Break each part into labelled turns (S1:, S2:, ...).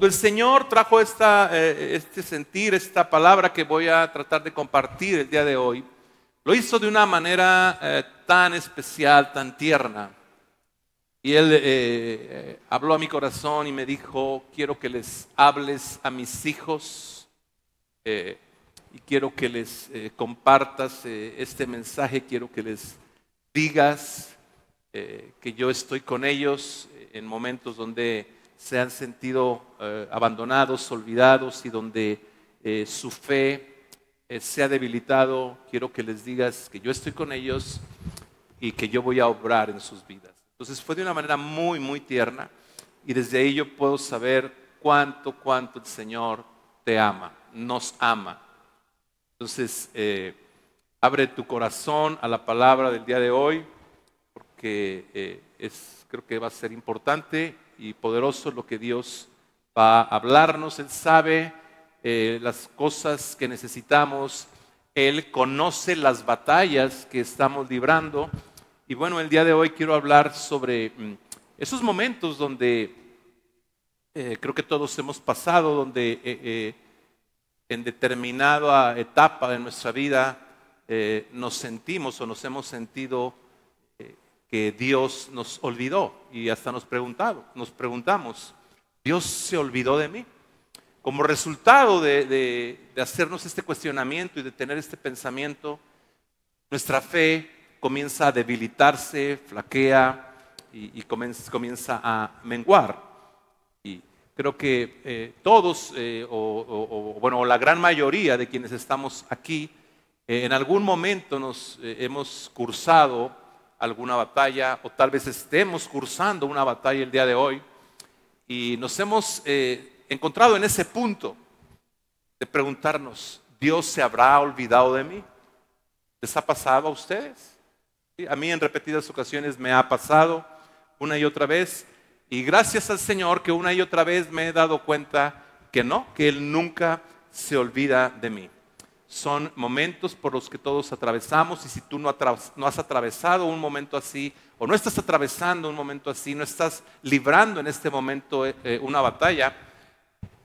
S1: Cuando el Señor trajo esta, eh, este sentir, esta palabra que voy a tratar de compartir el día de hoy, lo hizo de una manera eh, tan especial, tan tierna. Y Él eh, habló a mi corazón y me dijo, quiero que les hables a mis hijos y quiero que les compartas este mensaje, quiero que les digas que yo estoy con ellos en momentos donde se han sentido eh, abandonados, olvidados y donde eh, su fe eh, se ha debilitado, quiero que les digas que yo estoy con ellos y que yo voy a obrar en sus vidas. Entonces fue de una manera muy, muy tierna y desde ahí yo puedo saber cuánto, cuánto el Señor te ama, nos ama. Entonces, abre tu corazón a la palabra del día de hoy, porque es, creo que va a ser importante y poderoso lo que Dios va a hablarnos. Él sabe eh, las cosas que necesitamos. Él conoce las batallas que estamos librando. Y bueno, el día de hoy quiero hablar sobre mm, esos momentos donde eh, creo que todos hemos pasado, donde eh, en determinada etapa de nuestra vida nos sentimos o nos hemos sentido que Dios nos olvidó y hasta nos preguntado, nos preguntamos, ¿Dios se olvidó de mí? Como resultado de, hacernos este cuestionamiento y de tener este pensamiento, nuestra fe comienza a debilitarse, flaquea y, comienza, a menguar. Y creo que eh, todos, eh, o, bueno, la gran mayoría de quienes estamos aquí, eh, en algún momento nos hemos cursado alguna batalla o tal vez estemos cursando una batalla el día de hoy y nos hemos eh, encontrado en ese punto de preguntarnos, ¿Dios se habrá olvidado de mí? ¿Les ha pasado a ustedes? A mí en repetidas ocasiones me ha pasado una y otra vez y gracias al Señor que una y otra vez me he dado cuenta que no, que Él nunca se olvida de mí son momentos por los que todos atravesamos y si tú no, has atravesado un momento así o no estás atravesando un momento así, no estás librando en este momento eh, eh, una batalla,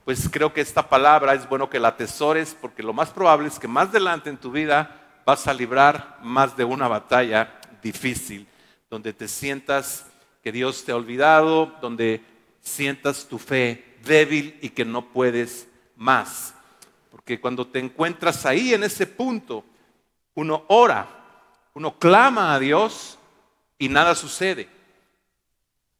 S1: pues creo que esta palabra es bueno que la atesores porque lo más probable es que más adelante en tu vida vas a librar más de una batalla difícil, donde te sientas que Dios te ha olvidado, donde sientas tu fe débil y que no puedes más. Porque cuando te encuentras ahí en ese punto, uno ora, uno clama a Dios y nada sucede.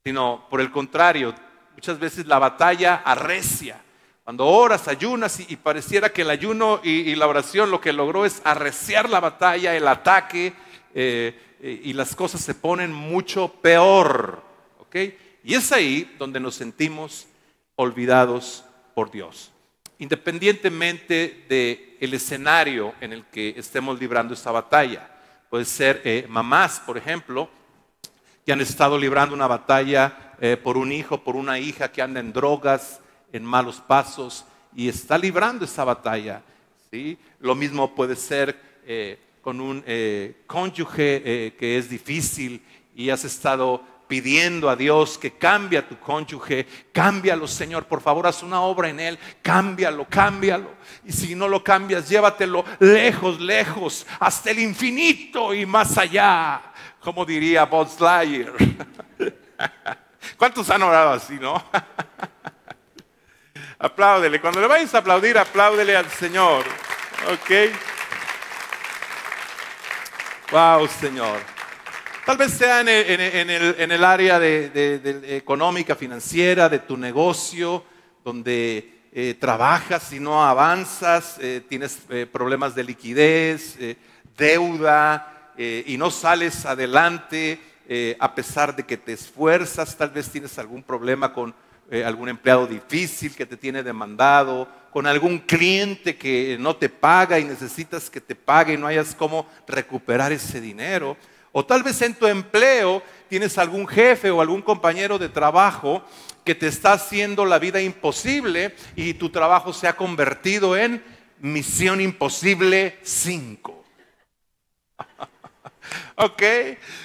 S1: Sino por el contrario, muchas veces la batalla arrecia. Cuando oras, ayunas y, pareciera que el ayuno y, la oración lo que logró es arreciar la batalla, el ataque, eh, y las cosas se ponen mucho peor. Y es ahí donde nos sentimos olvidados por Dios independientemente del escenario en el que estemos librando esta batalla. Puede ser eh, mamás, por ejemplo, que han estado librando una batalla eh, por un hijo, por una hija que anda en drogas, en malos pasos, y está librando esa batalla. ¿sí? Lo mismo puede ser eh, con un cónyuge que es difícil y has estado pidiendo a Dios que cambie a tu cónyuge, cámbialo Señor, por favor haz una obra en él, cámbialo, cámbialo. Y si no lo cambias, llévatelo lejos, lejos, hasta el infinito y más allá, como diría Bob Slayer. ¿Cuántos han orado así, no? Apláudele, cuando le vayas a aplaudir, apláudele al Señor, ¿ok? Wow, Señor. Tal vez sea en el, área de, económica, financiera, de tu negocio, donde eh, trabajas y no avanzas, eh, tienes eh, problemas de liquidez, deuda y no sales adelante a pesar de que te esfuerzas, tal vez tienes algún problema con algún empleado difícil que te tiene demandado, con algún cliente que no te paga y necesitas que te pague y no hayas cómo recuperar ese dinero. O tal vez en tu empleo tienes algún jefe o algún compañero de trabajo que te está haciendo la vida imposible y tu trabajo se ha convertido en misión imposible 5. ¿Ok?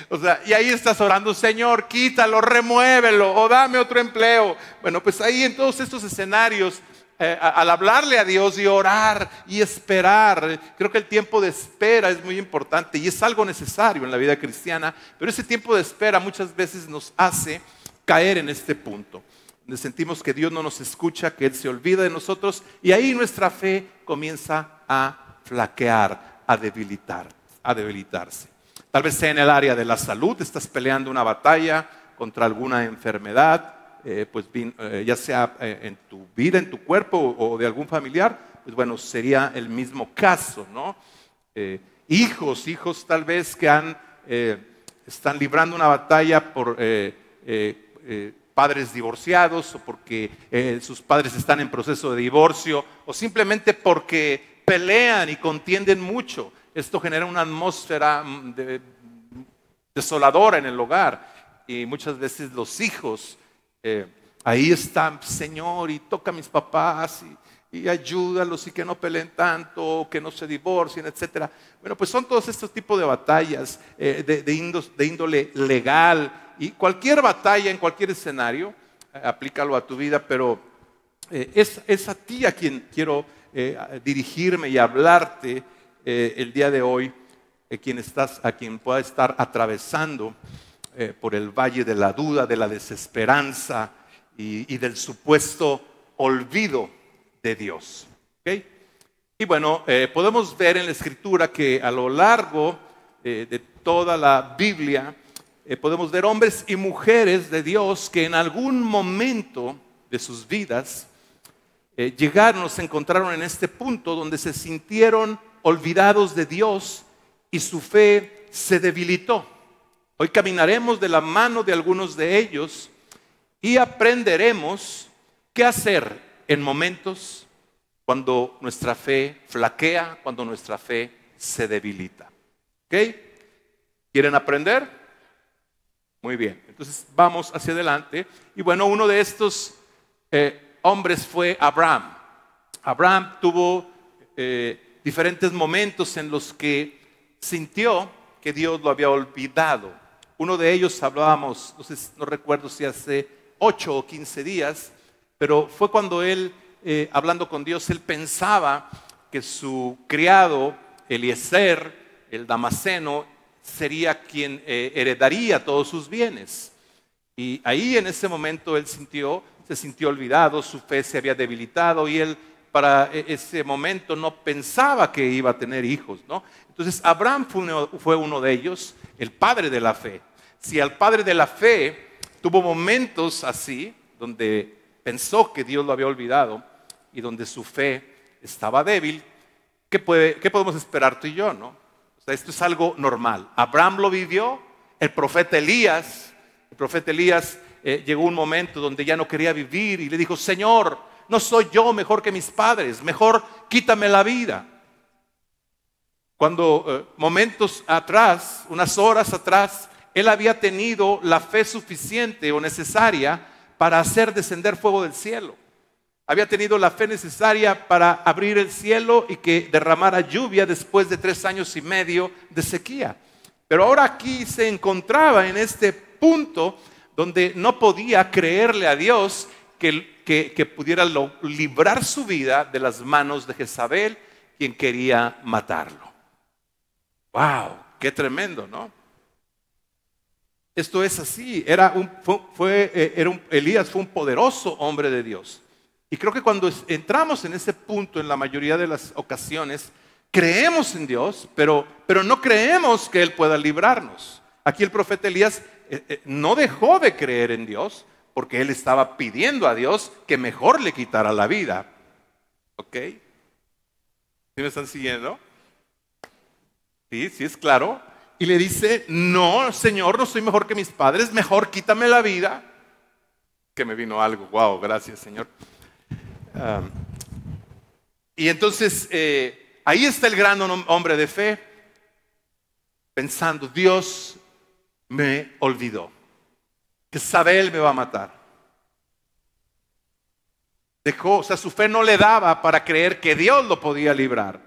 S1: O sea, y ahí estás orando, Señor, quítalo, remuévelo o dame otro empleo. Bueno, pues ahí en todos estos escenarios, eh, al hablarle a Dios y orar y esperar, creo que el tiempo de espera es muy importante y es algo necesario en la vida cristiana, pero ese tiempo de espera muchas veces nos hace caer en este punto, donde sentimos que Dios no nos escucha, que Él se olvida de nosotros y ahí nuestra fe comienza a flaquear, a debilitar, a debilitarse. Tal vez sea en el área de la salud, estás peleando una batalla contra alguna enfermedad, eh, pues eh, ya sea eh, en tu vida, en tu cuerpo o, de algún familiar, pues bueno, sería el mismo caso, ¿no? hijos, hijos tal vez que han, están librando una batalla por padres divorciados o porque sus padres están en proceso de divorcio o simplemente porque pelean y contienden mucho. Esto genera una atmósfera mm, desoladora en el hogar y muchas veces los hijos eh, ahí están, Señor, y toca a mis papás y, ayúdalos y que no peleen tanto, que no se divorcien, etc. Bueno, pues son todos estos tipos de batallas eh, de, índole legal y cualquier batalla en cualquier escenario, eh, aplícalo a tu vida, pero es, es, a ti a quien quiero dirigirme y hablarte el día de hoy, quien estás, a quien pueda estar atravesando eh, por el valle de la duda, de la desesperanza y, del supuesto olvido de Dios. Y bueno, eh, podemos ver en la escritura que a lo largo eh, de toda la Biblia podemos ver hombres y mujeres de Dios que en algún momento de sus vidas llegaron, se encontraron en este punto donde se sintieron olvidados de Dios y su fe se debilitó. Hoy caminaremos de la mano de algunos de ellos y aprenderemos qué hacer en momentos cuando nuestra fe flaquea, cuando nuestra fe se debilita. ¿Ok? ¿Quieren aprender? Muy bien, entonces vamos hacia adelante. Y bueno, uno de estos eh, hombres fue Abraham. Abraham tuvo eh, diferentes momentos en los que sintió que Dios lo había olvidado. Uno de ellos hablábamos, no, recuerdo si hace ocho o quince días, pero fue cuando él, eh, hablando con Dios, él pensaba que su criado, Eliezer, el Damaseno, sería quien eh, heredaría todos sus bienes. Y ahí en ese momento él sintió, se sintió olvidado, su fe se había debilitado y él para e, ese momento no pensaba que iba a tener hijos, ¿no? Entonces Abraham fue uno de ellos, el padre de la fe si al padre de la fe tuvo momentos así, donde pensó que Dios lo había olvidado y donde su fe estaba débil, ¿qué, podemos esperar tú y yo? No? esto es algo normal. Abraham lo vivió, el profeta Elías, el profeta Elías eh, llegó un momento donde ya no quería vivir y le dijo, Señor, no soy yo mejor que mis padres, mejor quítame la vida. Cuando eh, momentos atrás, unas horas atrás, él había tenido la fe suficiente o necesaria para hacer descender fuego del cielo. Había tenido la fe necesaria para abrir el cielo y que derramara lluvia después de tres años y medio de sequía. Pero ahora aquí se encontraba en este punto donde no podía creerle a Dios que, que pudiera librar su vida de las manos de Jezabel, quien quería matarlo. ¡Wow! ¡Qué tremendo, ¿no? Esto es así. Era un, fue, eh, era Elías fue un poderoso hombre de Dios. Y creo que cuando entramos en ese punto, en la mayoría de las ocasiones, creemos en Dios, pero, pero no creemos que Él pueda librarnos. Aquí el profeta Elías eh, eh, no dejó de creer en Dios porque él estaba pidiendo a Dios que mejor le quitara la vida. ¿Ok? ¿Sí me están siguiendo? Sí, sí es claro y le dice, no, Señor, no soy mejor que mis padres, mejor quítame la vida. Que me vino algo, wow, gracias Señor. y entonces eh, ahí está el gran hombre de fe, pensando, Dios me olvidó, que Sabel me va a matar. Dejó, o sea, su fe no le daba para creer que Dios lo podía librar.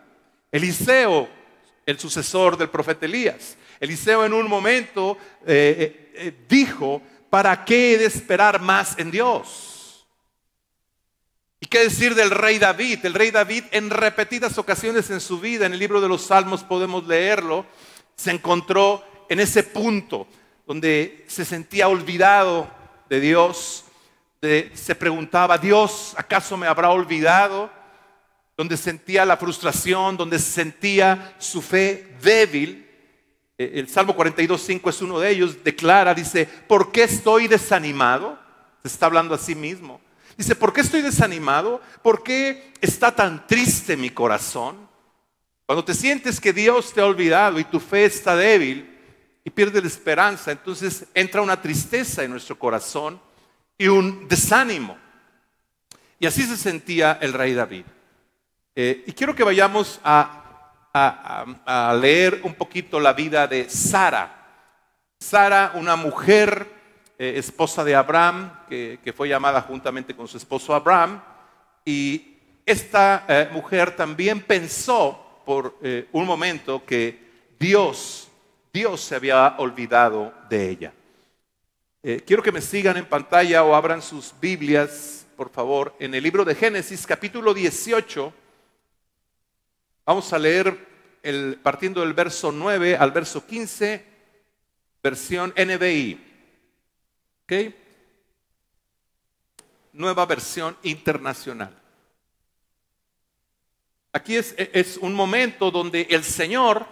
S1: Eliseo, el sucesor del profeta Elías, Eliseo en un momento eh, eh, eh, dijo, ¿para qué he de esperar más en Dios? ¿Y qué decir del rey David? El rey David en repetidas ocasiones en su vida, en el libro de los Salmos podemos leerlo, se encontró en ese punto donde se sentía olvidado de Dios, se preguntaba, Dios, ¿acaso me habrá olvidado? Donde sentía la frustración, donde sentía su fe débil. Eh, el Salmo 42.5 es uno de ellos, declara, dice, ¿por qué estoy desanimado? Se está hablando a sí mismo. Dice, ¿por qué estoy desanimado? ¿Por qué está tan triste mi corazón? Cuando te sientes que Dios te ha olvidado y tu fe está débil y pierdes la esperanza, entonces entra una tristeza en nuestro corazón y un desánimo. Y así se sentía el rey David. Eh, y quiero que vayamos a, leer un poquito la vida de Sara. Sara, una mujer, eh, esposa de Abraham, que, fue llamada juntamente con su esposo Abraham. Y esta eh, mujer también pensó por un momento que Dios, Dios se había olvidado de ella. Eh, quiero que me sigan en pantalla o abran sus Biblias, por favor, en el libro de Génesis, capítulo 18. Vamos a leer el, partiendo del verso 9 al verso 15, versión NBI. ¿Ok? Nueva versión internacional. Aquí es, es un momento donde el Señor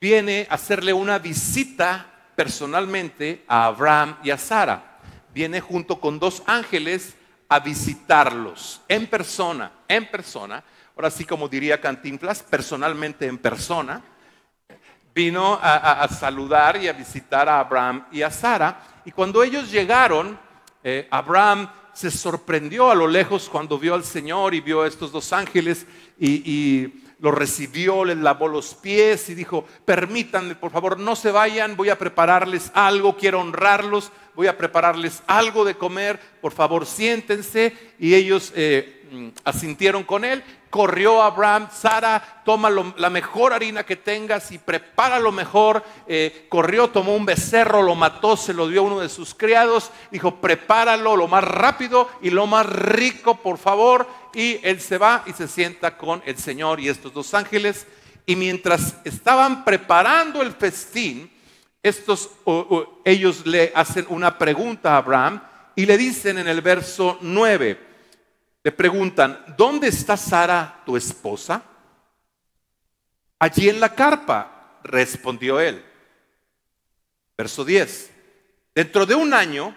S1: viene a hacerle una visita personalmente a Abraham y a Sara. Viene junto con dos ángeles a visitarlos en persona, en persona. Ahora sí, como diría Cantinflas, personalmente en persona. Vino a, saludar y a visitar a Abraham y a Sara. Y cuando ellos llegaron, eh, Abraham se sorprendió a lo lejos cuando vio al Señor y vio a estos dos ángeles y lo recibió, les lavó los pies y dijo, permítanme, por favor, no se vayan, voy a prepararles algo, quiero honrarlos, voy a prepararles algo de comer, por favor, siéntense. Y ellos eh, mm, asintieron con él. Corrió Abraham, Sara, toma la mejor harina que tengas y prepara lo mejor. Eh, corrió, tomó un becerro, lo mató, se lo dio a uno de sus criados. Dijo, prepáralo lo más rápido y lo más rico, por favor. Y él se va y se sienta con el Señor y estos dos ángeles. Y mientras estaban preparando el festín, estos, ellos le hacen una pregunta a Abraham y le dicen en el verso 9, le preguntan, ¿dónde está Sara, tu esposa? Allí en la carpa, respondió él. Verso 10, dentro de un año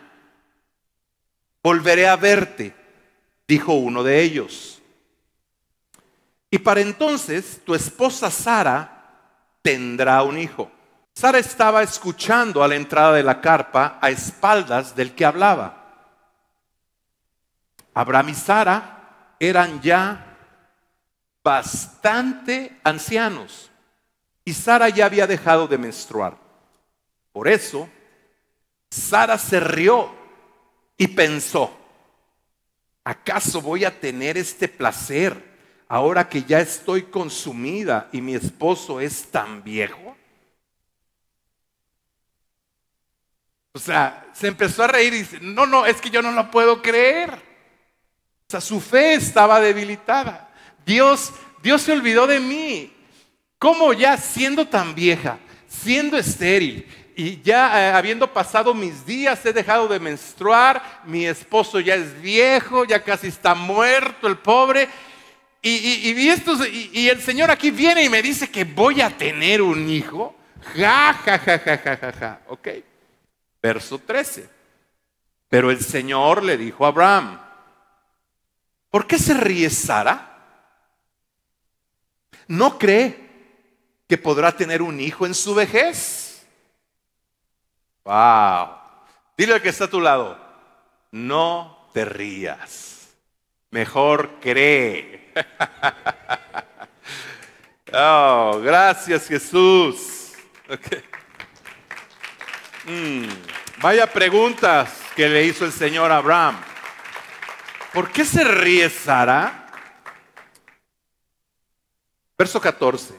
S1: volveré a verte, dijo uno de ellos. Y para entonces tu esposa Sara tendrá un hijo. Sara estaba escuchando a la entrada de la carpa a espaldas del que hablaba. Abraham y Sara eran ya bastante ancianos y Sara ya había dejado de menstruar. Por eso, Sara se rió y pensó, ¿acaso voy a tener este placer ahora que ya estoy consumida y mi esposo es tan viejo? O sea, se empezó a reír y dice, no, no, es que yo no lo puedo creer su fe estaba debilitada. Dios, Dios se olvidó de mí. ¿Cómo ya siendo tan vieja, siendo estéril y ya eh, habiendo pasado mis días he dejado de menstruar, mi esposo ya es viejo, ya casi está muerto el pobre? Y, y, el Señor aquí viene y me dice que voy a tener un hijo. Ja, ja, ja, ja, ja, ja, ja. Ok. Verso 13. Pero el Señor le dijo a Abraham, ¿Por qué se ríe Sara? ¿No cree que podrá tener un hijo en su vejez? Wow. Dile al que está a tu lado, no te rías. Mejor cree. oh, gracias Jesús. Mm, vaya preguntas que le hizo el Señor Abraham. ¿Por qué se ríe Sara? Verso 14.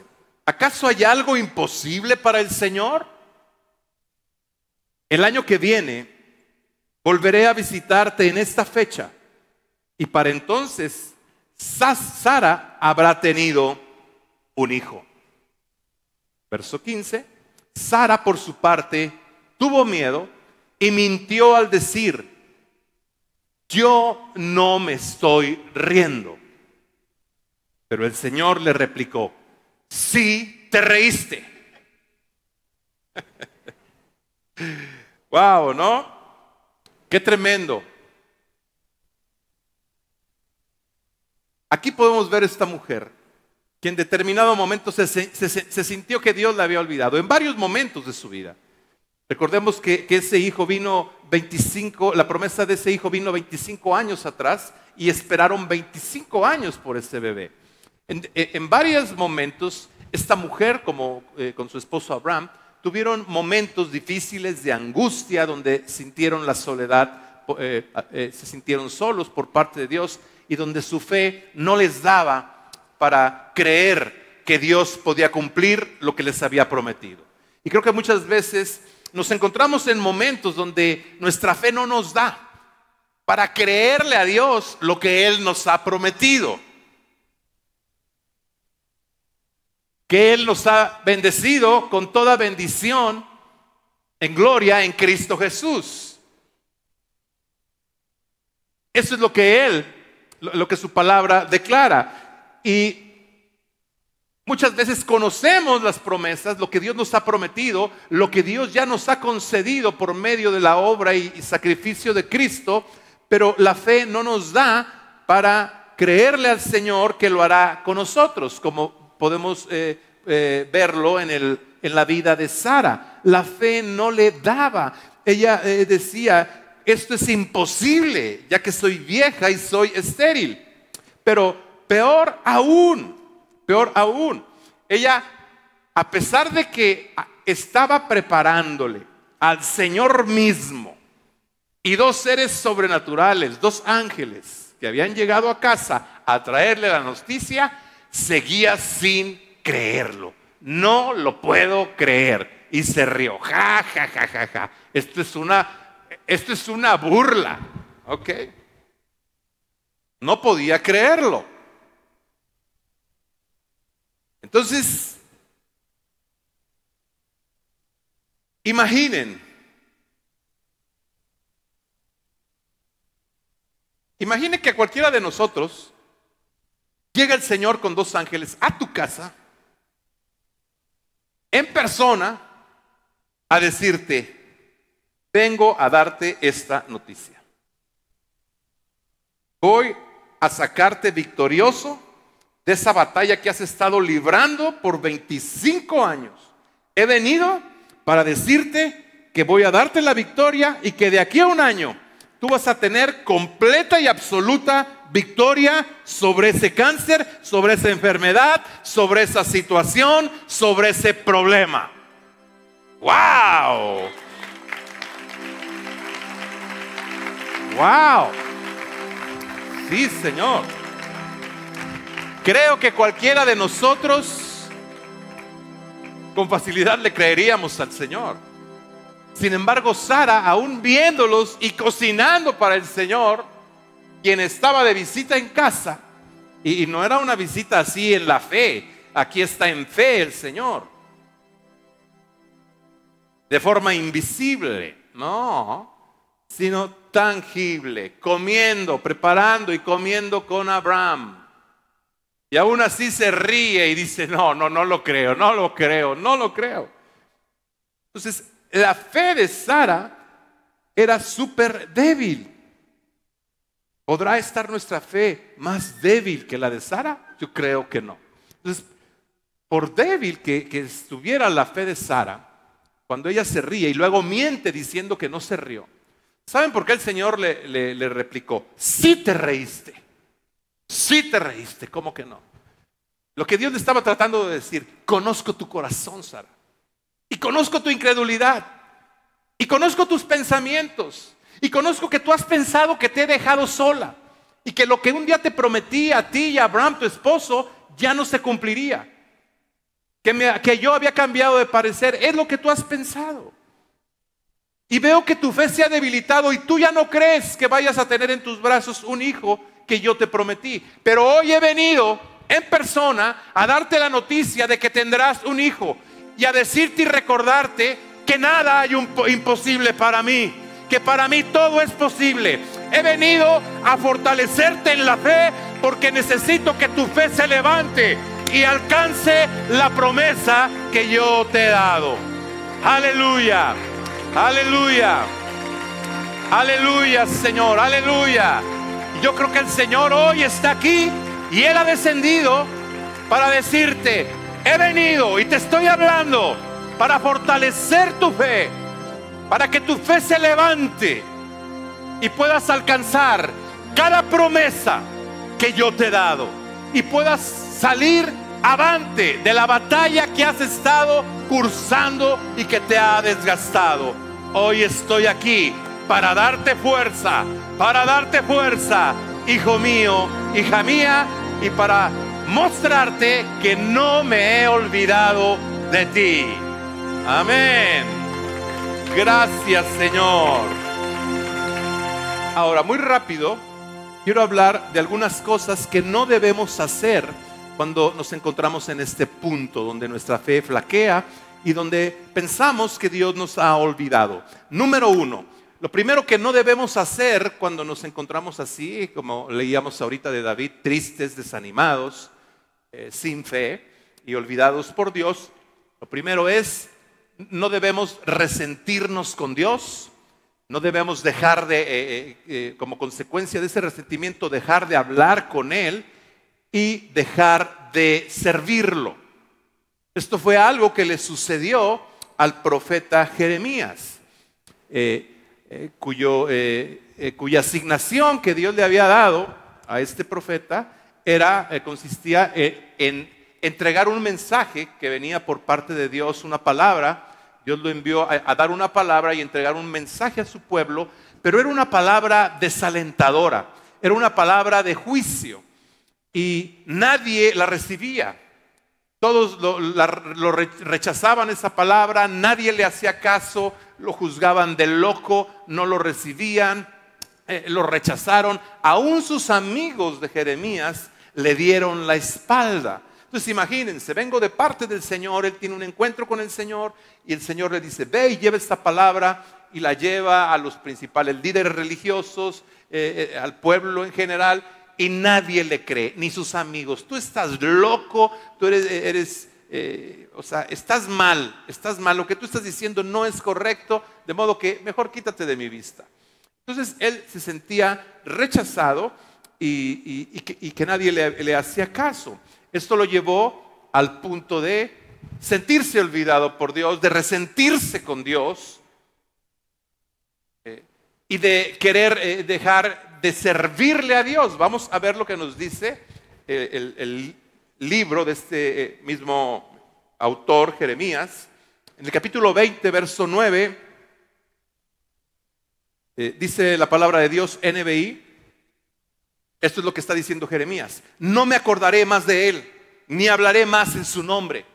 S1: ¿Acaso hay algo imposible para el Señor? El año que viene volveré a visitarte en esta fecha y para entonces Sara habrá tenido un hijo. Verso 15. Sara por su parte tuvo miedo y mintió al decir, yo no me estoy riendo. Pero el Señor le replicó, sí te reíste. wow, ¿no? Qué tremendo. Aquí podemos ver esta mujer que en determinado momento se, sintió que Dios la había olvidado, en varios momentos de su vida. Recordemos que, ese hijo vino 25, la promesa de ese hijo vino 25 años atrás y esperaron 25 años por ese bebé. En, varios momentos, esta mujer, como eh, con su esposo Abraham, tuvieron momentos difíciles de angustia donde sintieron la soledad, eh, eh, se sintieron solos por parte de Dios y donde su fe no les daba para creer que Dios podía cumplir lo que les había prometido. Y creo que muchas veces nos encontramos en momentos donde nuestra fe no nos da para creerle a Dios lo que Él nos ha prometido. Que Él nos ha bendecido con toda bendición en gloria en Cristo Jesús. Eso es lo que Él, lo que su palabra declara. Y Muchas veces conocemos las promesas, lo que Dios nos ha prometido, lo que Dios ya nos ha concedido por medio de la obra y, sacrificio de Cristo, pero la fe no nos da para creerle al Señor que lo hará con nosotros, como podemos eh, eh, verlo en, la vida de Sara. La fe no le daba. Ella eh, decía, esto es imposible, ya que soy vieja y soy estéril. Pero peor aún, Aún, ella, a pesar de que estaba preparándole al Señor mismo y dos seres sobrenaturales, dos ángeles que habían llegado a casa a traerle la noticia, seguía sin creerlo. No lo puedo creer. Y se rió. Ja, ja, ja, ja, ja. Esto es una, esto es una burla. ¿Ok? No podía creerlo. Entonces, imaginen, imaginen que a cualquiera de nosotros llega el Señor con dos ángeles a tu casa, en persona, a decirte, vengo a darte esta noticia. Voy a sacarte victorioso de esa batalla que has estado librando por 25 años. He venido para decirte que voy a darte la victoria y que de aquí a un año tú vas a tener completa y absoluta victoria sobre ese cáncer, sobre esa enfermedad, sobre esa situación, sobre ese problema. ¡Wow! ¡Wow! Sí, Señor. Creo que cualquiera de nosotros con facilidad le creeríamos al Señor. Sin embargo, Sara, aún viéndolos y cocinando para el Señor, quien estaba de visita en casa, y, no era una visita así en la fe, aquí está en fe el Señor, de forma invisible, no, sino tangible, comiendo, preparando y comiendo con Abraham. Y aún así se ríe y dice, no, no, no lo creo, no lo creo, no lo creo. Entonces, la fe de Sara era súper débil. ¿Podrá estar nuestra fe más débil que la de Sara? Yo creo que no. Entonces, por débil que, estuviera la fe de Sara, cuando ella se ríe y luego miente diciendo que no se rió, ¿saben por qué el Señor le, le replicó? Sí te reíste. Sí te reíste, ¿cómo que no? Lo que Dios le estaba tratando de decir, conozco tu corazón, Sara. Y conozco tu incredulidad. Y conozco tus pensamientos. Y conozco que tú has pensado que te he dejado sola. Y que lo que un día te prometí a ti y a Abraham, tu esposo, ya no se cumpliría. que, que yo había cambiado de parecer, es lo que tú has pensado. Y veo que tu fe se ha debilitado y tú ya no crees que vayas a tener en tus brazos un hijo que yo te prometí. Pero hoy he venido en persona a darte la noticia de que tendrás un hijo y a decirte y recordarte que nada hay un imposible para mí, que para mí todo es posible. He venido a fortalecerte en la fe porque necesito que tu fe se levante y alcance la promesa que yo te he dado. Aleluya, aleluya, aleluya Señor, aleluya. Yo creo que el Señor hoy está aquí y Él ha descendido para decirte, he venido y te estoy hablando para fortalecer tu fe, para que tu fe se levante y puedas alcanzar cada promesa que yo te he dado y puedas salir avante de la batalla que has estado cursando y que te ha desgastado. Hoy estoy aquí para darte fuerza, para darte fuerza, hijo mío, hija mía, y para mostrarte que no me he olvidado de ti. Amén. Gracias Señor. Ahora, muy rápido, quiero hablar de algunas cosas que no debemos hacer cuando nos encontramos en este punto donde nuestra fe flaquea y donde pensamos que Dios nos ha olvidado. Número uno, lo primero que no debemos hacer cuando nos encontramos así, como leíamos ahorita de David, tristes, desanimados, eh, sin fe y olvidados por Dios, lo primero es, no debemos resentirnos con Dios, no debemos dejar de, eh, eh, como consecuencia de ese resentimiento, dejar de hablar con Él y dejar de servirlo. Esto fue algo que le sucedió al profeta Jeremías. Cuyo, eh, eh, cuya asignación que Dios le había dado a este profeta era, consistía en entregar un mensaje que venía por parte de Dios, una palabra. Dios lo envió a, dar una palabra y entregar un mensaje a su pueblo, pero era una palabra desalentadora, era una palabra de juicio y nadie la recibía. Todos lo, rechazaban esa palabra, nadie le hacía caso, lo juzgaban de loco, no lo recibían, eh, lo rechazaron. Aún sus amigos de Jeremías le dieron la espalda. Entonces imagínense, vengo de parte del Señor, él tiene un encuentro con el Señor y el Señor le dice, ve y lleva esta palabra y la lleva a los principales líderes religiosos, eh, eh, al pueblo en general y nadie le cree, ni sus amigos. Tú estás loco, tú eres, eres eh, o sea, estás mal, estás mal, lo que tú estás diciendo no es correcto, de modo que mejor quítate de mi vista. Entonces él se sentía rechazado y, que, nadie le, hacía caso. Esto lo llevó al punto de sentirse olvidado por Dios, de resentirse con Dios eh, y de querer eh, dejar de servirle a Dios. Vamos a ver lo que nos dice eh, el, libro de este eh, mismo autor, Jeremías. En el capítulo 20, verso 9, eh, dice la palabra de Dios, NBI. Esto es lo que está diciendo Jeremías. No me acordaré más de él, ni hablaré más en su nombre.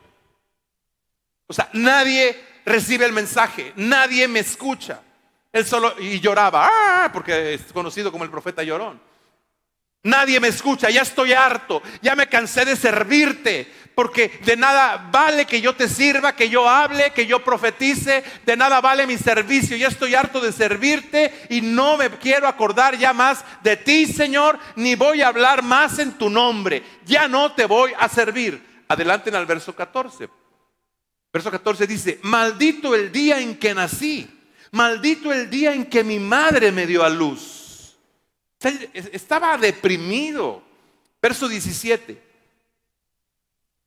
S1: O sea, nadie recibe el mensaje, nadie me escucha. Él solo y lloraba, ¡ah! porque es conocido como el profeta llorón. Nadie me escucha, ya estoy harto, ya me cansé de servirte, porque de nada vale que yo te sirva, que yo hable, que yo profetice, de nada vale mi servicio, ya estoy harto de servirte y no me quiero acordar ya más de ti, Señor, ni voy a hablar más en tu nombre, ya no te voy a servir. Adelanten al verso 14. Verso 14 dice, maldito el día en que nací Maldito el día en que mi madre me dio a luz. Estaba deprimido. Verso 17.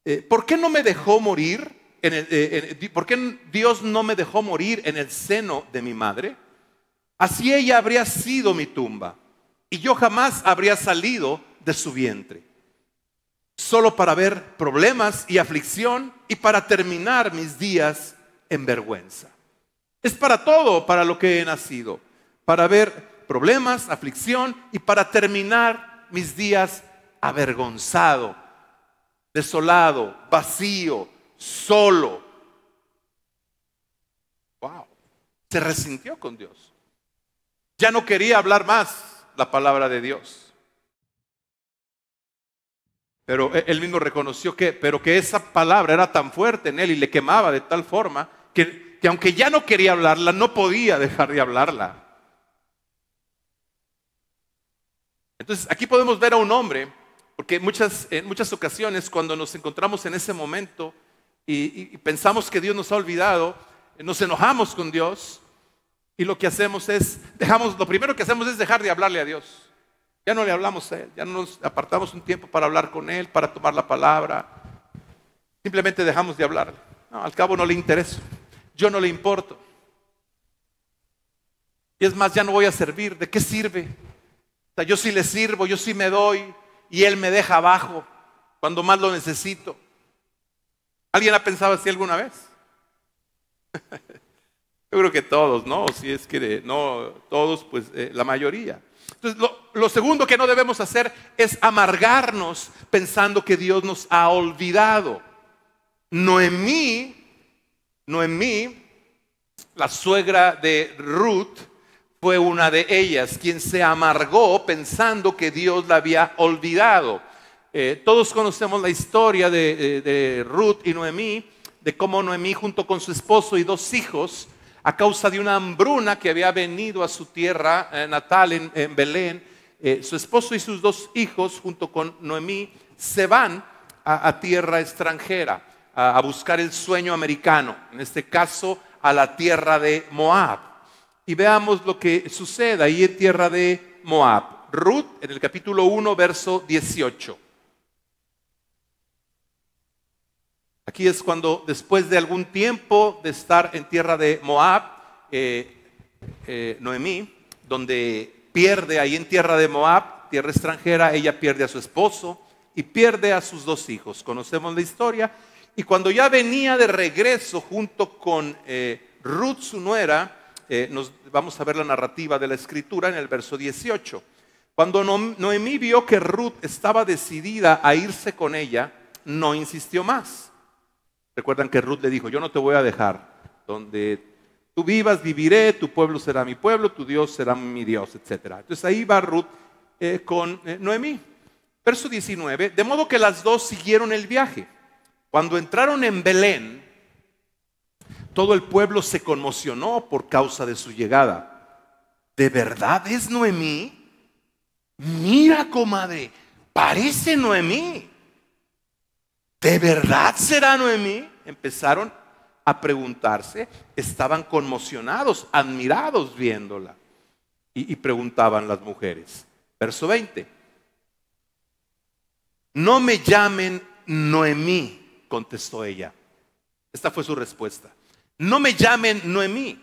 S1: Eh, ¿Por qué no me dejó morir? Eh, ¿Por qué Dios no me dejó morir en el seno de mi madre? Así ella habría sido mi tumba y yo jamás habría salido de su vientre. Solo para ver problemas y aflicción y para terminar mis días en vergüenza. Es para todo, para lo que he nacido, para ver problemas, aflicción y para terminar mis días avergonzado, desolado, vacío, solo. Wow. Se resintió con Dios. Ya no quería hablar más la palabra de Dios. Pero e, él mismo reconoció que, pero que esa palabra era tan fuerte en él y le quemaba de tal forma que, que aunque ya no quería hablarla, no podía dejar de hablarla. Entonces, aquí podemos ver a un hombre, porque muchas, en muchas ocasiones cuando nos encontramos en ese momento y, pensamos que Dios nos ha olvidado, nos enojamos con Dios y lo que hacemos es, dejamos, lo primero que hacemos es dejar de hablarle a Dios. Ya no le hablamos a Él, ya no nos apartamos un tiempo para hablar con Él, para tomar la palabra. Simplemente dejamos de hablarle. al cabo no le interesa, yo no le importo. Y es más, ya no voy a servir. ¿De qué sirve? Yo sí le sirvo, yo sí me doy y Él me deja abajo cuando más lo necesito. ¿Alguien ha pensado así alguna vez? Yo creo que todos, ¿no? Si es que no todos, pues eh, la mayoría. Entonces, lo, lo, segundo que no debemos hacer es amargarnos pensando que Dios nos ha olvidado. Noemí, Noemí, la suegra de Ruth, fue una de ellas, quien se amargó pensando que Dios la había olvidado. Eh, todos conocemos la historia de, de, Ruth y Noemí, de cómo Noemí junto con su esposo y dos hijos, a causa de una hambruna que había venido a su tierra eh, natal en, Belén, eh, su esposo y sus dos hijos junto con Noemí se van a, tierra extranjera a buscar el sueño americano, en este caso a la tierra de Moab y veamos lo que sucede ahí en tierra de Moab. Ruth en el capítulo 1, verso 18. Aquí es cuando después de algún tiempo de estar en tierra de Moab, eh, eh, Noemí, donde pierde ahí en tierra de Moab, tierra extranjera, ella pierde a su esposo y pierde a sus dos hijos. Conocemos la historia. Y cuando ya venía de regreso junto con eh, Ruth, su nuera, eh, nos, vamos a ver la narrativa de la escritura en el verso 18. Cuando Noemí vio que Ruth estaba decidida a irse con ella, no insistió más. Recuerdan que Ruth le dijo, yo no te voy a dejar. Donde tú vivas, viviré, tu pueblo será mi pueblo, tu Dios será mi Dios, etc. Entonces ahí va Ruth eh, con eh, Noemí. Verso 19, de modo que las dos siguieron el viaje. Cuando entraron en Belén, todo el pueblo se conmocionó por causa de su llegada. ¿De verdad es Noemí? Mira, comadre, parece Noemí. ¿De verdad será Noemí? Empezaron a preguntarse, estaban conmocionados, admirados viéndola. Y, preguntaban las mujeres. Verso 20. No me llamen Noemí, contestó ella. Esta fue su respuesta no me llamen Noemí,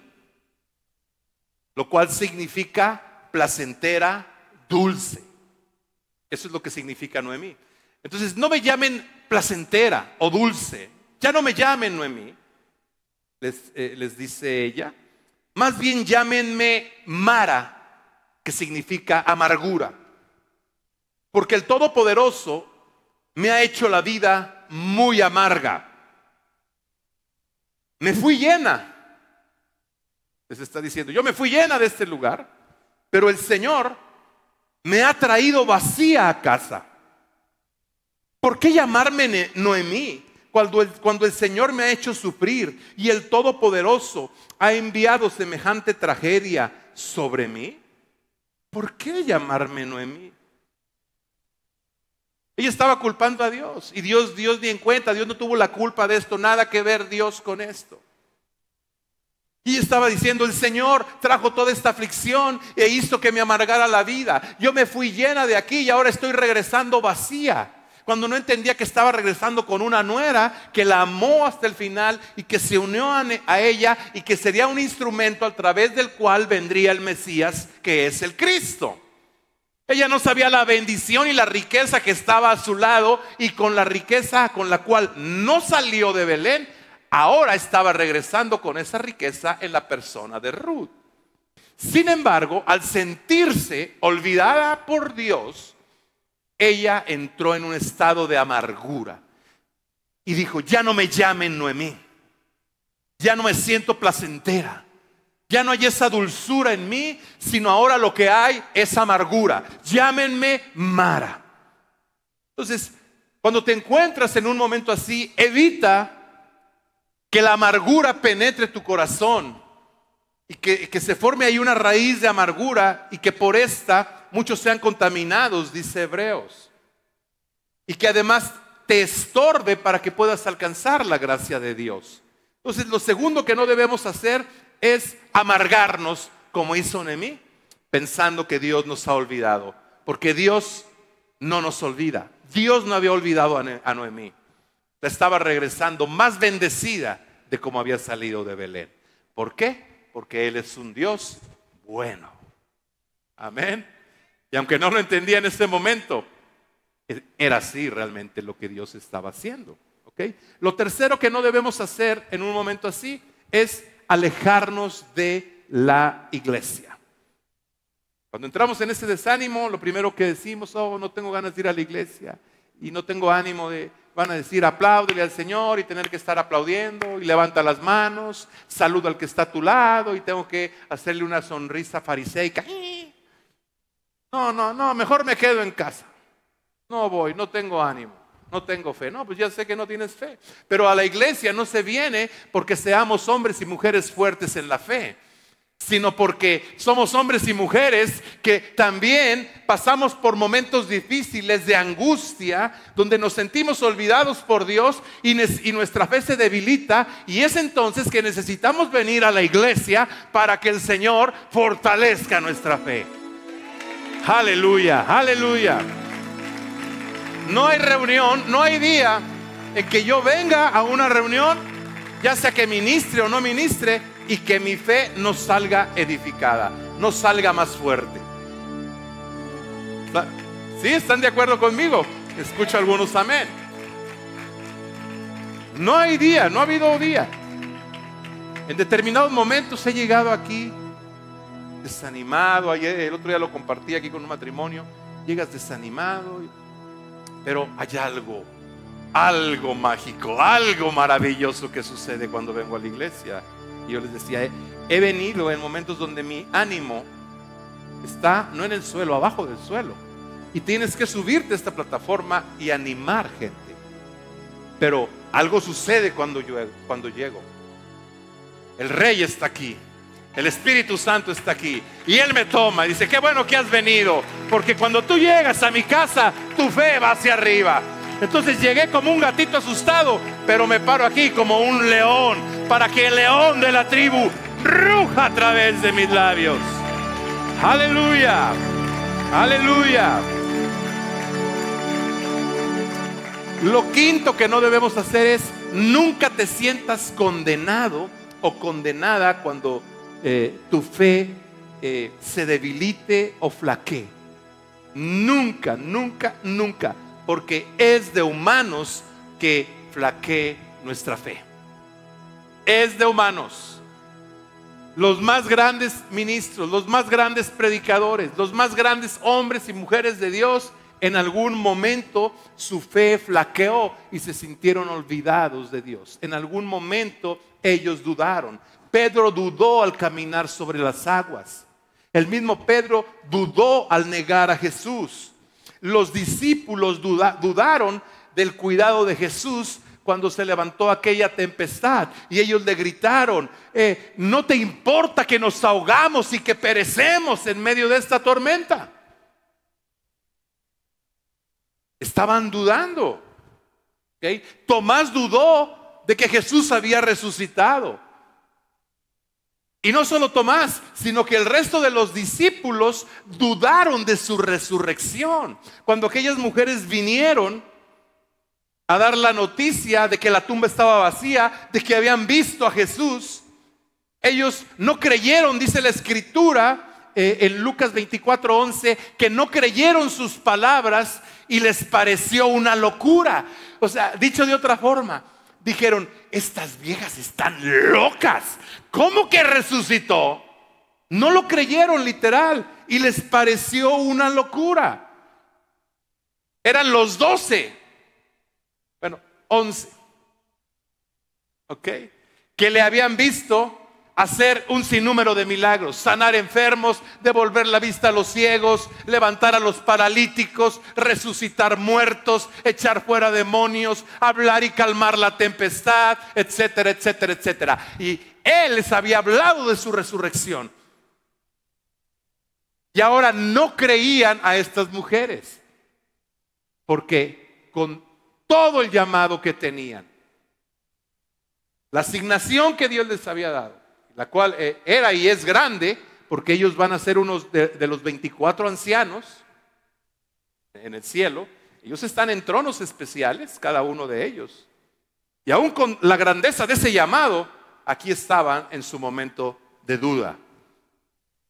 S1: lo cual significa placentera, dulce. Eso es lo que significa Noemí. Entonces, no me llamen placentera o dulce, ya no me llamen Noemí, les, eh, les dice ella, más bien llámenme Mara, que significa amargura, porque el Todopoderoso me ha hecho la vida muy amarga. Me fui llena. Les está diciendo, yo me fui llena de este lugar, pero el Señor me ha traído vacía a casa. ¿Por qué llamarme Noemí cuando el, cuando el Señor me ha hecho sufrir y el Todopoderoso ha enviado semejante tragedia sobre mí? ¿Por qué llamarme Noemí? Ella estaba culpando a Dios y Dios, Dios ni en cuenta, Dios no tuvo la culpa de esto, nada que ver Dios con esto. Y estaba diciendo, el Señor trajo toda esta aflicción e hizo que me amargara la vida. Yo me fui llena de aquí y ahora estoy regresando vacía. Cuando no entendía que estaba regresando con una nuera que la amó hasta el final y que se unió a ella y que sería un instrumento a través del cual vendría el Mesías, que es el Cristo. Ella no sabía la bendición y la riqueza que estaba a su lado y con la riqueza con la cual no salió de Belén, ahora estaba regresando con esa riqueza en la persona de Ruth. Sin embargo, al sentirse olvidada por Dios, ella entró en un estado de amargura. y dijo, ya no me llamen Noemí, ya no me siento placentera, ya no hay esa dulzura en mí, sino ahora lo que hay es amargura. Llámenme Mara. Entonces, cuando te encuentras en un momento así, evita que la amargura penetre tu corazón y que, que, se forme ahí una raíz de amargura y que por esta muchos sean contaminados, dice Hebreos. Y que además te estorbe para que puedas alcanzar la gracia de Dios. Entonces, lo segundo que no debemos hacer es amargarnos como hizo Noemí, pensando que Dios nos ha olvidado, porque Dios no nos olvida. Dios no había olvidado a Noemí. Estaba regresando más bendecida de como había salido de Belén. ¿Por qué? Porque Él es un Dios bueno. Amén. Y aunque no lo entendía en ese momento, era así realmente lo que Dios estaba haciendo. Lo tercero que no debemos hacer en un momento así es alejarnos de la iglesia. Cuando entramos en ese desánimo, lo primero que decimos, oh, no tengo ganas de ir a la iglesia y no tengo ánimo de, van a decir, apláudele al Señor y tener que estar aplaudiendo y levanta las manos, saluda al que está a tu lado y tengo que hacerle una sonrisa fariseica. No, no, no, mejor me quedo en casa. No voy, no tengo ánimo, no tengo fe. No, pues ya sé que no tienes fe. Pero a la iglesia no se viene porque seamos hombres y mujeres fuertes en la fe, sino porque somos hombres y mujeres que también pasamos por momentos difíciles de angustia, donde nos sentimos olvidados por Dios y, nuestra fe se debilita. Y es entonces que necesitamos venir a la iglesia para que el Señor fortalezca nuestra fe. Aleluya, aleluya. No hay reunión, no hay día en que yo venga a una reunión, ya sea que ministre o no ministre, y que mi fe no salga edificada, no salga más fuerte. ¿Sí? ¿Están de acuerdo conmigo? Escucho algunos amén. No hay día, no ha habido día. En determinados momentos he llegado aquí desanimado. Ayer, el otro día lo compartí aquí con un matrimonio. Llegas desanimado. Pero hay algo, algo mágico, algo maravilloso que sucede cuando vengo a la iglesia. Y yo les decía, he venido en momentos donde mi ánimo está no en el suelo, abajo del suelo. Y tienes que subirte a esta plataforma y animar gente. Pero algo sucede cuando, yo, cuando llego. El rey está aquí. El Espíritu Santo está aquí. Y Él me toma y dice, qué bueno que has venido. Porque cuando tú llegas a mi casa, tu fe va hacia arriba. Entonces llegué como un gatito asustado, pero me paro aquí como un león, para que el león de la tribu ruja a través de mis labios. Aleluya, aleluya. Lo quinto que no debemos hacer es nunca te sientas condenado o condenada cuando eh, tu fe eh, se debilite o flaquee. Nunca, nunca, nunca, porque es de humanos que flaquee nuestra fe. Es de humanos. Los más grandes ministros, los más grandes predicadores, los más grandes hombres y mujeres de Dios, en algún momento su fe flaqueó y se sintieron olvidados de Dios. En algún momento ellos dudaron. Pedro dudó al caminar sobre las aguas. El mismo Pedro dudó al negar a Jesús. Los discípulos dudaron del cuidado de Jesús cuando se levantó aquella tempestad y ellos le gritaron, eh, no te importa que nos ahogamos y que perecemos en medio de esta tormenta. Estaban dudando. Tomás dudó de que Jesús había resucitado. Y no solo Tomás, sino que el resto de los discípulos dudaron de su resurrección. Cuando aquellas mujeres vinieron a dar la noticia de que la tumba estaba vacía, de que habían visto a Jesús, ellos no creyeron, dice la escritura eh, en Lucas 24:11, que no creyeron sus palabras y les pareció una locura. O sea, dicho de otra forma, dijeron, estas viejas están locas. ¿Cómo que resucitó? No lo creyeron literal y les pareció una locura. Eran los doce, bueno, once, ¿ok? Que le habían visto hacer un sinnúmero de milagros, sanar enfermos, devolver la vista a los ciegos, levantar a los paralíticos, resucitar muertos, echar fuera demonios, hablar y calmar la tempestad, etcétera, etcétera, etcétera. Y él les había hablado de su resurrección. Y ahora no creían a estas mujeres, porque con todo el llamado que tenían, la asignación que Dios les había dado, la cual eh, era y es grande, porque ellos van a ser unos de, de los 24 ancianos en el cielo. Ellos están en tronos especiales, cada uno de ellos. Y aún con la grandeza de ese llamado, aquí estaban en su momento de duda,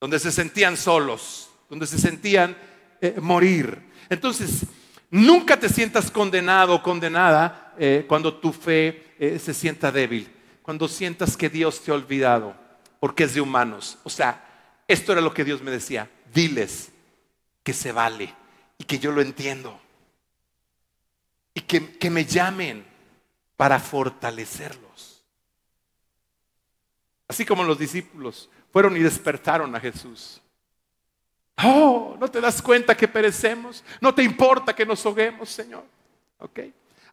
S1: donde se sentían solos, donde se sentían eh, morir. Entonces, nunca te sientas condenado o condenada eh, cuando tu fe se sienta débil cuando sientas que Dios te ha olvidado, porque es de humanos. O sea, esto era lo que Dios me decía, diles que se vale y que yo lo entiendo. Y que, que me llamen para fortalecerlos. Así como los discípulos fueron y despertaron a Jesús. Oh, ¿no te das cuenta que perecemos? ¿No te importa que nos ahoguemos, Señor? ¿Ok?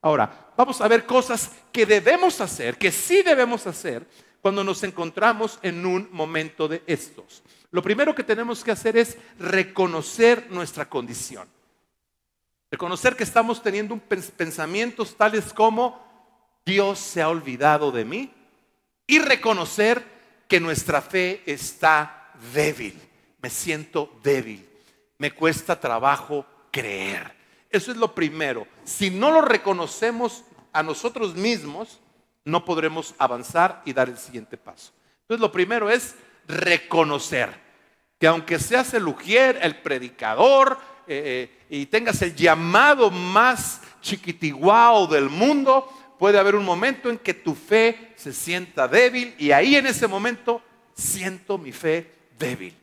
S1: Ahora, vamos a ver cosas que debemos hacer, que sí debemos hacer cuando nos encontramos en un momento de estos. Lo primero que tenemos que hacer es reconocer nuestra condición. Reconocer que estamos teniendo pensamientos tales como Dios se ha olvidado de mí y reconocer que nuestra fe está débil. Me siento débil. Me cuesta trabajo creer. Eso es lo primero. Si no lo reconocemos a nosotros mismos, no podremos avanzar y dar el siguiente paso. Entonces lo primero es reconocer que aunque seas el ujier, el predicador eh, eh, y tengas el llamado más chiquitiguao del mundo, puede haber un momento en que tu fe se sienta débil y ahí en ese momento siento mi fe débil.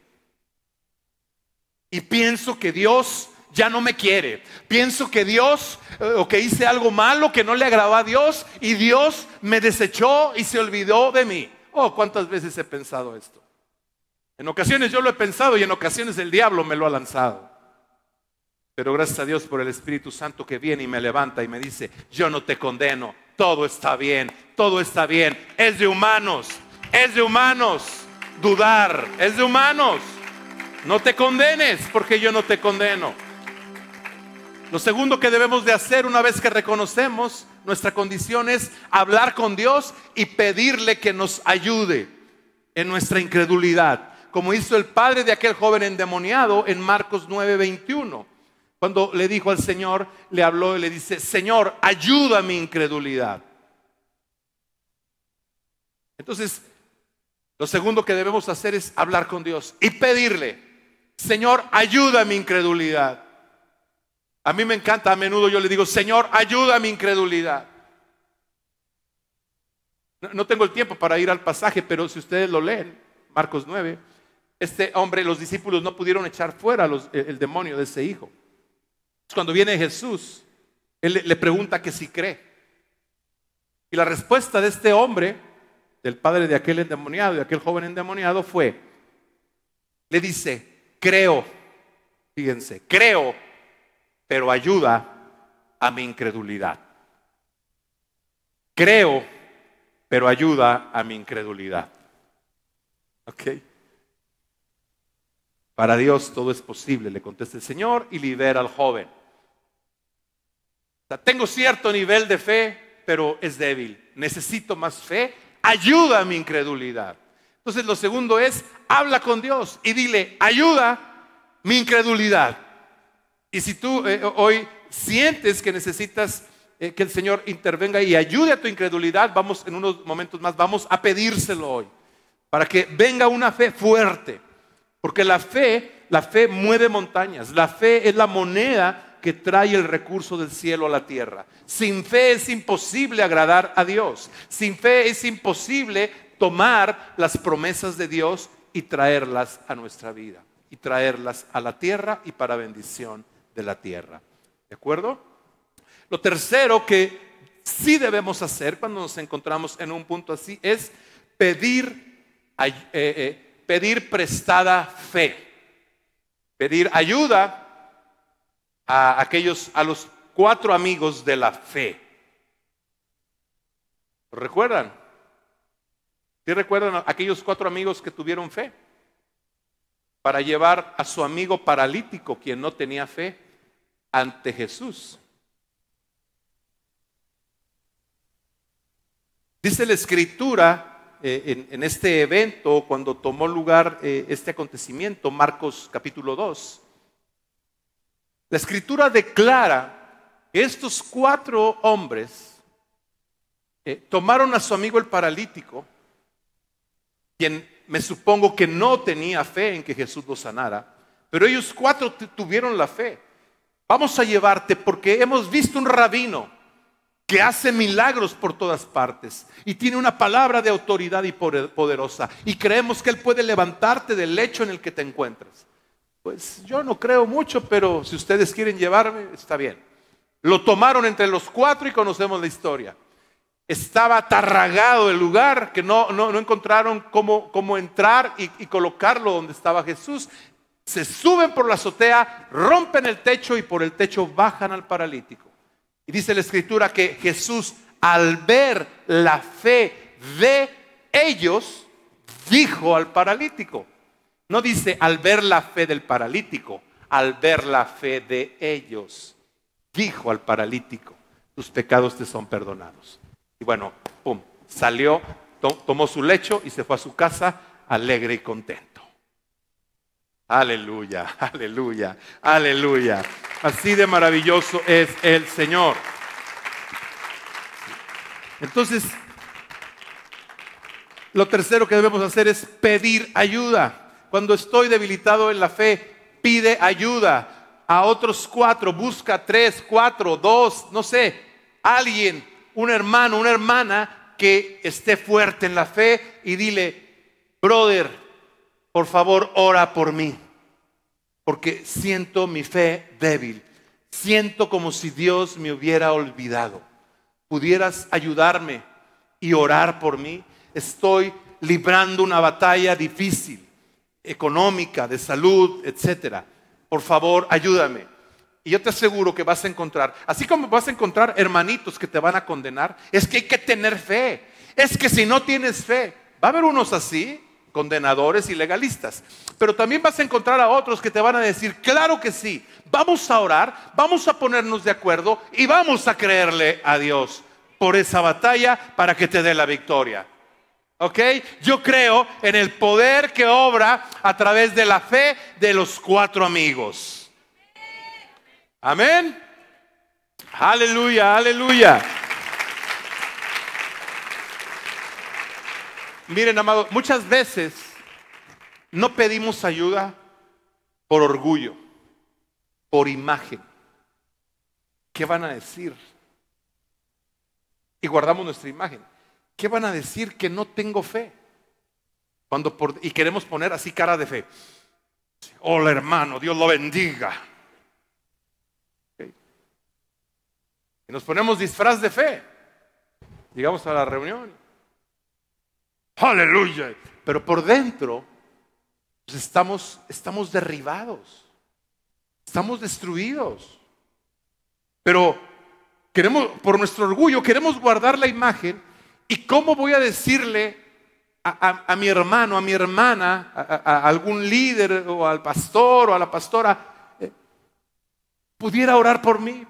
S1: Y pienso que Dios ya no me quiere. Pienso que Dios, eh, o que hice algo malo que no le agradó a Dios y Dios me desechó y se olvidó de mí. Oh, cuántas veces he pensado esto. En ocasiones yo lo he pensado y en ocasiones el diablo me lo ha lanzado. Pero gracias a Dios por el Espíritu Santo que viene y me levanta y me dice, yo no te condeno, todo está bien, todo está bien. Es de humanos, es de humanos dudar, es de humanos. No te condenes porque yo no te condeno. Lo segundo que debemos de hacer una vez que reconocemos nuestra condición es hablar con Dios y pedirle que nos ayude en nuestra incredulidad, como hizo el padre de aquel joven endemoniado en Marcos 9:21. Cuando le dijo al Señor, le habló y le dice, Señor, ayuda a mi incredulidad. Entonces, lo segundo que debemos hacer es hablar con Dios y pedirle, Señor, ayuda a mi incredulidad. A mí me encanta, a menudo yo le digo, Señor, ayuda a mi incredulidad. No, tengo el tiempo para ir al pasaje, pero si ustedes lo leen, Marcos 9, este hombre, los discípulos no pudieron echar fuera el, demonio de ese hijo. Cuando viene Jesús, él le, pregunta que si cree. Y la respuesta de este hombre, del padre de aquel endemoniado, de aquel joven endemoniado, fue, le dice, creo, fíjense, creo pero ayuda a mi incredulidad. Creo, pero ayuda a mi incredulidad. ¿Ok? Para Dios todo es posible, le contesta el Señor y libera al joven. Tengo cierto nivel de fe, pero es débil. Necesito más fe. Ayuda a mi incredulidad. Entonces lo segundo es, habla con Dios y dile, ayuda mi incredulidad. Y si tú eh, hoy sientes que necesitas eh, que el Señor intervenga y ayude a tu incredulidad, vamos en unos momentos más, vamos a pedírselo hoy, para que venga una fe fuerte. Porque la fe, la fe mueve montañas, la fe es la moneda que trae el recurso del cielo a la tierra. Sin fe es imposible agradar a Dios. Sin fe es imposible tomar las promesas de Dios y traerlas a nuestra vida y traerlas a la tierra y para bendición de la tierra. ¿De acuerdo? Lo tercero que sí debemos hacer cuando nos encontramos en un punto así es pedir, eh, eh, pedir prestada fe, pedir ayuda a aquellos, a los cuatro amigos de la fe. ¿Recuerdan? ¿Sí recuerdan a aquellos cuatro amigos que tuvieron fe? Para llevar a su amigo paralítico, quien no tenía fe, ante Jesús. Dice la escritura eh, en, este evento, cuando tomó lugar eh, este acontecimiento, Marcos capítulo 2, la escritura declara que estos cuatro hombres eh, tomaron a su amigo el paralítico, quien me supongo que no tenía fe en que Jesús lo sanara, pero ellos cuatro tuvieron la fe. Vamos a llevarte porque hemos visto un rabino que hace milagros por todas partes y tiene una palabra de autoridad y poderosa y creemos que Él puede levantarte del lecho en el que te encuentras. Pues yo no creo mucho, pero si ustedes quieren llevarme, está bien. Lo tomaron entre los cuatro y conocemos la historia. Estaba tarragado el lugar, que no, no, encontraron cómo, cómo entrar y colocarlo donde estaba Jesús. Se suben por la azotea, rompen el techo y por el techo bajan al paralítico. Y dice la escritura que Jesús al ver la fe de ellos, dijo al paralítico. No dice al ver la fe del paralítico, al ver la fe de ellos, dijo al paralítico, tus pecados te son perdonados. Y bueno, pum, salió, tomó su lecho y se fue a su casa alegre y contento. Aleluya, aleluya, aleluya. Así de maravilloso es el Señor. Entonces, lo tercero que debemos hacer es pedir ayuda. Cuando estoy debilitado en la fe, pide ayuda a otros cuatro, busca tres, cuatro, dos, no sé, alguien, un hermano, una hermana que esté fuerte en la fe y dile, brother, por favor, ora por mí, porque siento mi fe débil, siento como si Dios me hubiera olvidado. ¿Pudieras ayudarme y orar por mí? Estoy librando una batalla difícil, económica, de salud, etcétera. Por favor, ayúdame. Y yo te aseguro que vas a encontrar, así como vas a encontrar hermanitos que te van a condenar, es que hay que tener fe. Es que si no tienes fe, va a haber unos así condenadores y legalistas. Pero también vas a encontrar a otros que te van a decir, claro que sí, vamos a orar, vamos a ponernos de acuerdo y vamos a creerle a Dios por esa batalla para que te dé la victoria. ¿Ok? Yo creo en el poder que obra a través de la fe de los cuatro amigos. Amén. Aleluya, aleluya. Miren, amado, muchas veces no pedimos ayuda por orgullo, por imagen. ¿Qué van a decir? Y guardamos nuestra imagen. ¿Qué van a decir que no tengo fe? Cuando y queremos poner así cara de fe. Hola hermano, Dios lo bendiga. Y nos ponemos disfraz de fe. Llegamos a la reunión aleluya. Pero por dentro pues, estamos, estamos derribados, estamos destruidos. Pero queremos, por nuestro orgullo, queremos guardar la imagen. ¿Y cómo voy a decirle a, mi hermano, a mi hermana, a, algún líder o al pastor o a la pastora, eh, pudiera orar por mí?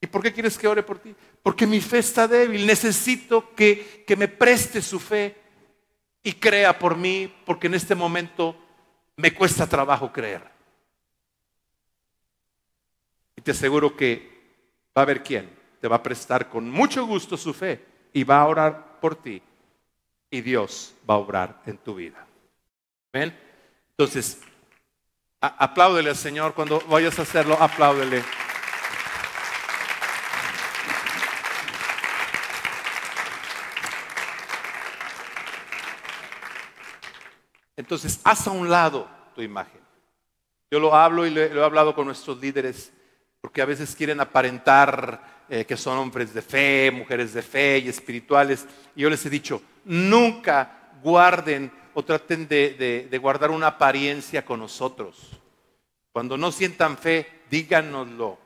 S1: ¿Y por qué quieres que ore por ti? Porque mi fe está débil. Necesito que, que me preste su fe y crea por mí, porque en este momento me cuesta trabajo creer. Y te aseguro que va a haber quien te va a prestar con mucho gusto su fe y va a orar por ti. Y Dios va a obrar en tu vida. ¿Ven? Entonces, apláudele al Señor cuando vayas a hacerlo, apláudele. Entonces, haz a un lado tu imagen. Yo lo hablo y lo he hablado con nuestros líderes porque a veces quieren aparentar eh, que son hombres de fe, mujeres de fe y espirituales. Y yo les he dicho, nunca guarden o traten de, guardar una apariencia con nosotros. Cuando no sientan fe, díganoslo.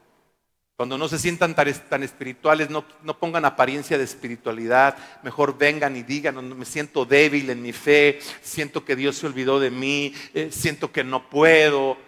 S1: Cuando no se sientan tan, espirituales, no, pongan apariencia de espiritualidad. Mejor vengan y digan, me siento débil en mi fe, siento que Dios se olvidó de mí, eh, siento que no puedo.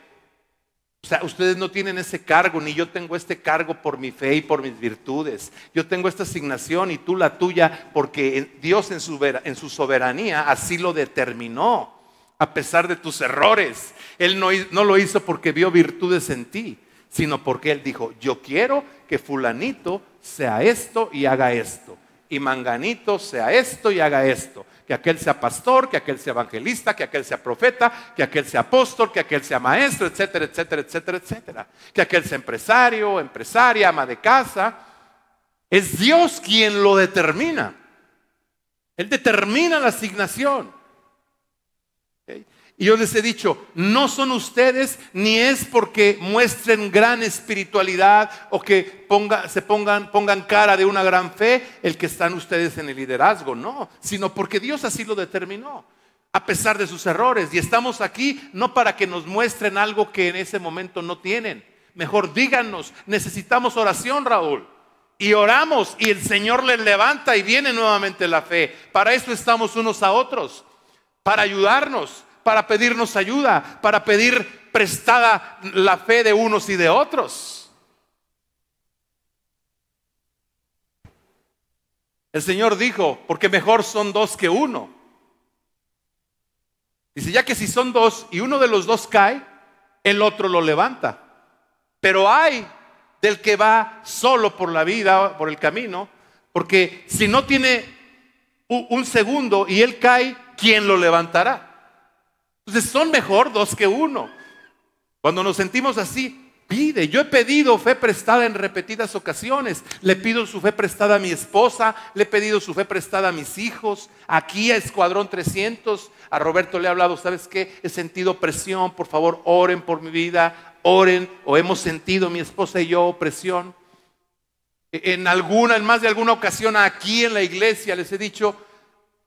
S1: O sea, ustedes no tienen ese cargo, ni yo tengo este cargo por mi fe y por mis virtudes. Yo tengo esta asignación y tú la tuya porque Dios en su, soberanía así lo determinó, a pesar de tus errores. Él no lo hizo porque vio virtudes en ti sino porque Él dijo, yo quiero que fulanito sea esto y haga esto, y manganito sea esto y haga esto, que aquel sea pastor, que aquel sea evangelista, que aquel sea profeta, que aquel sea apóstol, que aquel sea maestro, etcétera, etcétera, etcétera, etcétera, que aquel sea empresario, empresaria, ama de casa. Es Dios quien lo determina. Él determina la asignación. Y yo les he dicho, no son ustedes ni es porque muestren gran espiritualidad o que se pongan, pongan cara de una gran fe el que están ustedes en el liderazgo, no, sino porque Dios así lo determinó, a pesar de sus errores. Y estamos aquí no para que nos muestren algo que en ese momento no tienen. Mejor díganos, necesitamos oración, Raúl. Y oramos y el Señor les levanta y viene nuevamente la fe. Para eso estamos unos a otros, para ayudarnos para pedirnos ayuda, para pedir prestada la fe de unos y de otros. El Señor dijo, porque mejor son dos que uno. Dice, ya que si son dos y uno de los dos cae, el otro lo levanta. Pero hay del que va solo por la vida, por el camino, porque si no tiene un segundo y él cae, ¿quién lo levantará? Entonces son mejor dos que uno. Cuando nos sentimos así, pide. Yo he pedido fe prestada en repetidas ocasiones. Le pido su fe prestada a mi esposa, le he pedido su fe prestada a mis hijos, aquí a Escuadrón 300. A Roberto le he hablado, ¿sabes qué? He sentido presión, por favor, oren por mi vida, oren. O hemos sentido mi esposa y yo presión. En alguna, en más de alguna ocasión aquí en la iglesia les he dicho,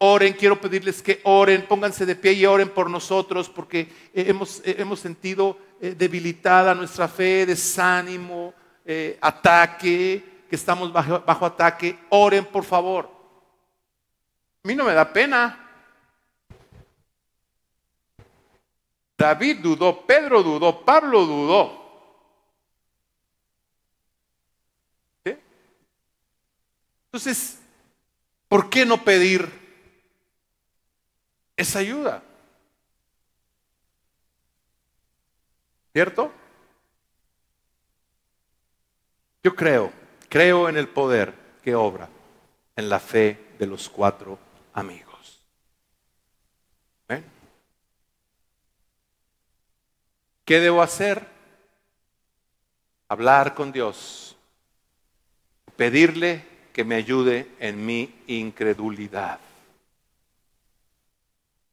S1: Oren, quiero pedirles que oren, pónganse de pie y oren por nosotros porque eh, hemos, eh, hemos sentido eh, debilitada nuestra fe, desánimo, ataque, que estamos bajo, bajo ataque. Oren, por favor. A mí no me da pena. David dudó, Pedro dudó, Pablo dudó. Entonces, ¿por qué no pedir esa ayuda. ¿Cierto? Yo creo, creo en el poder que obra en la fe de los cuatro amigos. ¿Qué debo hacer? Hablar con Dios, pedirle que me ayude en mi incredulidad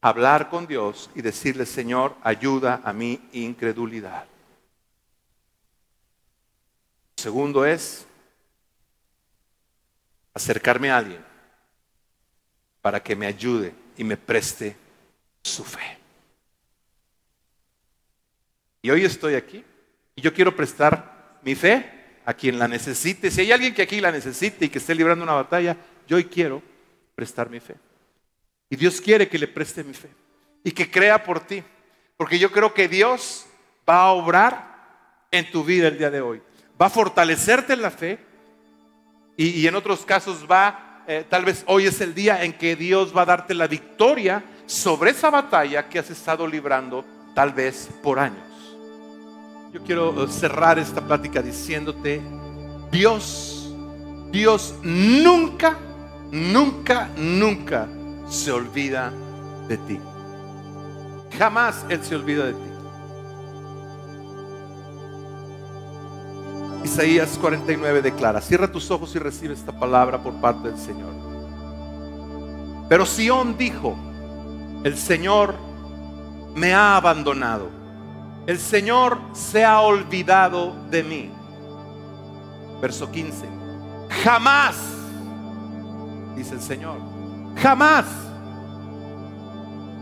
S1: hablar con Dios y decirle, Señor, ayuda a mi incredulidad. Segundo es acercarme a alguien para que me ayude y me preste su fe. Y hoy estoy aquí y yo quiero prestar mi fe a quien la necesite. Si hay alguien que aquí la necesite y que esté librando una batalla, yo hoy quiero prestar mi fe. Y Dios quiere que le preste mi fe y que crea por ti. Porque yo creo que Dios va a obrar en tu vida el día de hoy. Va a fortalecerte en la fe y, en otros casos va, eh, tal vez hoy es el día en que Dios va a darte la victoria sobre esa batalla que has estado librando tal vez por años. Yo quiero eh, cerrar esta plática diciéndote, Dios, Dios nunca, nunca, nunca se olvida de ti. Jamás Él se olvida de ti. Isaías 49 declara, cierra tus ojos y recibe esta palabra por parte del Señor. Pero Sión dijo, el Señor me ha abandonado, el Señor se ha olvidado de mí. Verso 15, Jamás, dice el Señor, jamás.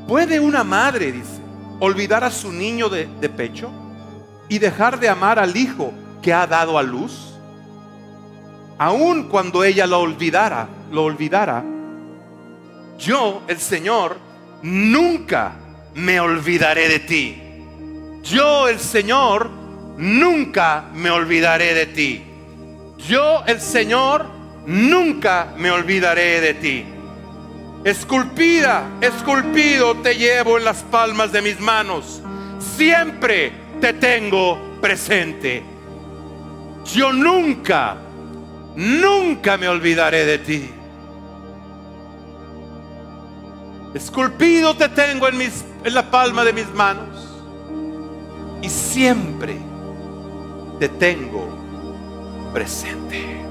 S1: ¿Puede una madre, dice, olvidar a su niño de, de pecho y dejar de amar al hijo que ha dado a luz? Aun cuando ella lo olvidara, lo olvidara, yo, el Señor, nunca me olvidaré de ti. Yo, el Señor, nunca me olvidaré de ti. Yo, el Señor, nunca me olvidaré de ti. Esculpida, esculpido te llevo en las palmas de mis manos. Siempre te tengo presente. Yo nunca, nunca me olvidaré de ti. Esculpido te tengo en, la palma de mis manos. Y siempre te tengo presente.